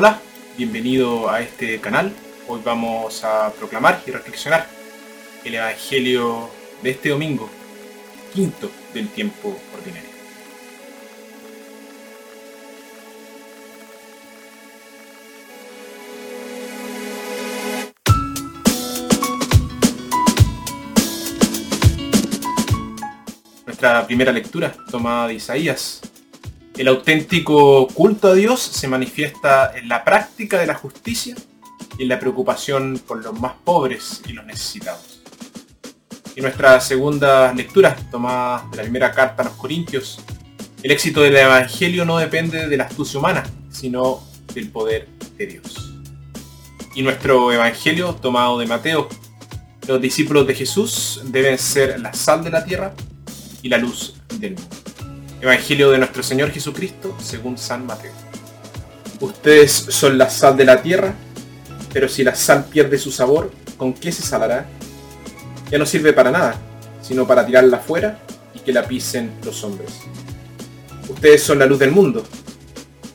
Hola, bienvenido a este canal. Hoy vamos a proclamar y reflexionar el Evangelio de este domingo, quinto del tiempo ordinario. Nuestra primera lectura, tomada de Isaías, el auténtico culto a Dios se manifiesta en la práctica de la justicia y en la preocupación por los más pobres y los necesitados. En nuestra segunda lectura, tomada de la primera carta a los Corintios, el éxito del Evangelio no depende de la astucia humana, sino del poder de Dios. Y nuestro Evangelio, tomado de Mateo, los discípulos de Jesús deben ser la sal de la tierra y la luz del mundo. Evangelio de nuestro Señor Jesucristo según San Mateo. Ustedes son la sal de la tierra, pero si la sal pierde su sabor, ¿con qué se salará? Ya no sirve para nada, sino para tirarla afuera y que la pisen los hombres. Ustedes son la luz del mundo.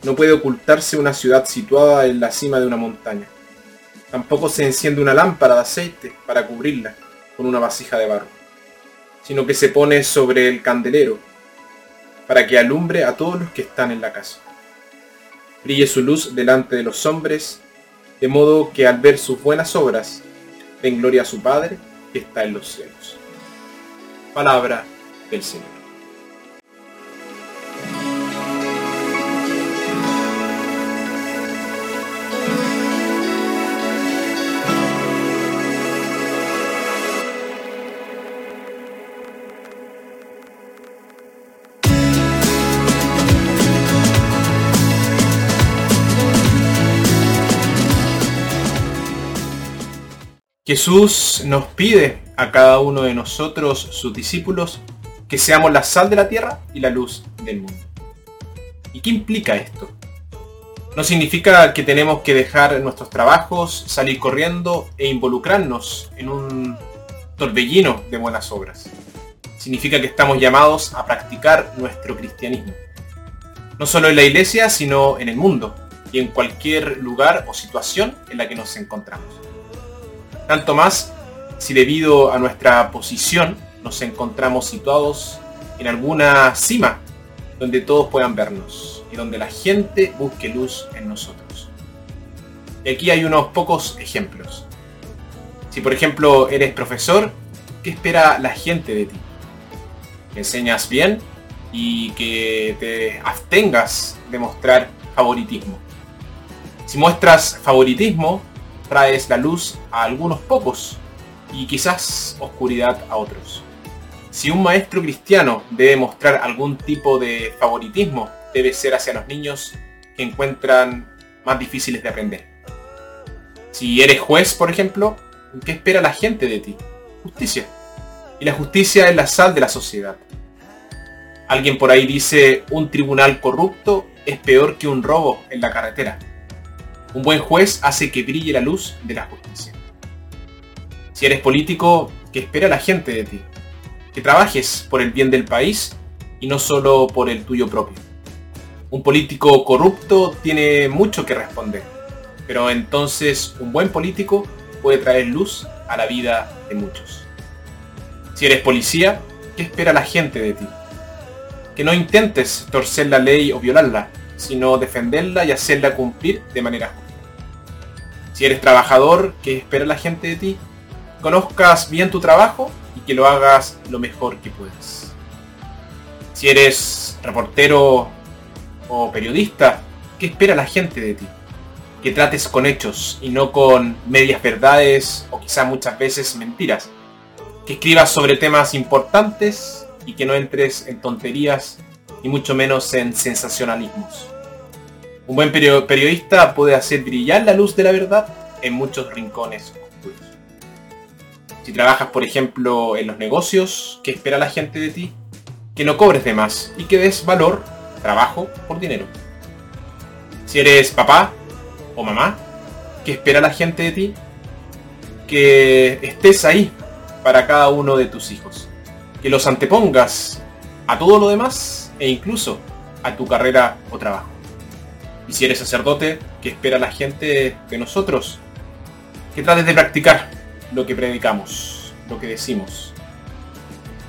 No puede ocultarse una ciudad situada en la cima de una montaña. Tampoco se enciende una lámpara de aceite para cubrirla con una vasija de barro, sino que se pone sobre el candelero para que alumbre a todos los que están en la casa. Brille su luz delante de los hombres, de modo que al ver sus buenas obras, den gloria a su Padre que está en los cielos. Palabra del Señor. Jesús nos pide a cada uno de nosotros, sus discípulos, que seamos la sal de la tierra y la luz del mundo. ¿Y qué implica esto? No significa que tenemos que dejar nuestros trabajos, salir corriendo e involucrarnos en un torbellino de buenas obras. Significa que estamos llamados a practicar nuestro cristianismo. No solo en la iglesia, sino en el mundo y en cualquier lugar o situación en la que nos encontramos. Tanto más si debido a nuestra posición nos encontramos situados en alguna cima donde todos puedan vernos y donde la gente busque luz en nosotros. Y aquí hay unos pocos ejemplos. Si por ejemplo eres profesor, ¿qué espera la gente de ti? ¿Que enseñas bien y que te abstengas de mostrar favoritismo? Si muestras favoritismo, traes la luz a algunos pocos y quizás oscuridad a otros. Si un maestro cristiano debe mostrar algún tipo de favoritismo, debe ser hacia los niños que encuentran más difíciles de aprender. Si eres juez, por ejemplo, ¿qué espera la gente de ti? Justicia. Y la justicia es la sal de la sociedad. Alguien por ahí dice, un tribunal corrupto es peor que un robo en la carretera. Un buen juez hace que brille la luz de la justicia. Si eres político, ¿qué espera la gente de ti? Que trabajes por el bien del país y no solo por el tuyo propio. Un político corrupto tiene mucho que responder, pero entonces un buen político puede traer luz a la vida de muchos. Si eres policía, ¿qué espera la gente de ti? Que no intentes torcer la ley o violarla, sino defenderla y hacerla cumplir de manera justa. Si eres trabajador, ¿qué espera la gente de ti? Conozcas bien tu trabajo y que lo hagas lo mejor que puedas. Si eres reportero o periodista, ¿qué espera la gente de ti? Que trates con hechos y no con medias verdades o quizá muchas veces mentiras. Que escribas sobre temas importantes y que no entres en tonterías y mucho menos en sensacionalismos. Un buen periodista puede hacer brillar la luz de la verdad en muchos rincones oscuros. Si trabajas, por ejemplo, en los negocios, ¿qué espera la gente de ti? Que no cobres de más y que des valor, trabajo, por dinero. Si eres papá o mamá, ¿qué espera la gente de ti? Que estés ahí para cada uno de tus hijos. Que los antepongas a todo lo demás e incluso a tu carrera o trabajo. Si eres sacerdote, ¿qué espera la gente de nosotros? Que trates de practicar lo que predicamos, lo que decimos.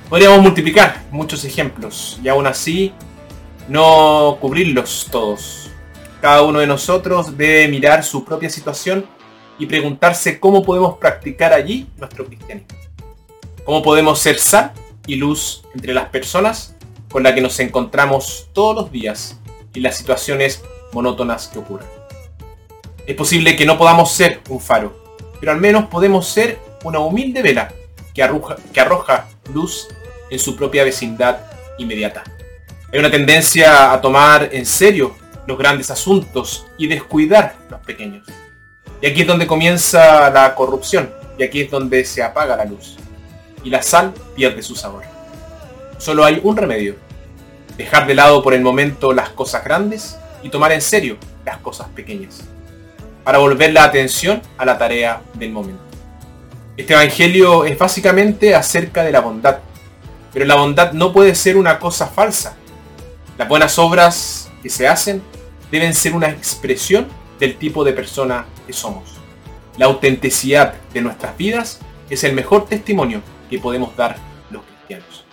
Podríamos multiplicar muchos ejemplos y aún así no cubrirlos todos. Cada uno de nosotros debe mirar su propia situación y preguntarse cómo podemos practicar allí nuestro cristianismo. Cómo podemos ser sal y luz entre las personas con las que nos encontramos todos los días y las situaciones monótonas que ocurren. Es posible que no podamos ser un faro, pero al menos podemos ser una humilde vela que arroja, que arroja luz en su propia vecindad inmediata. Hay una tendencia a tomar en serio los grandes asuntos y descuidar los pequeños. Y aquí es donde comienza la corrupción, y aquí es donde se apaga la luz. Y la sal pierde su sabor. Solo hay un remedio. Dejar de lado por el momento las cosas grandes y tomar en serio las cosas pequeñas. Para volver la atención a la tarea del momento. Este Evangelio es básicamente acerca de la bondad. Pero la bondad no puede ser una cosa falsa. Las buenas obras que se hacen deben ser una expresión del tipo de persona que somos. La autenticidad de nuestras vidas es el mejor testimonio que podemos dar los cristianos.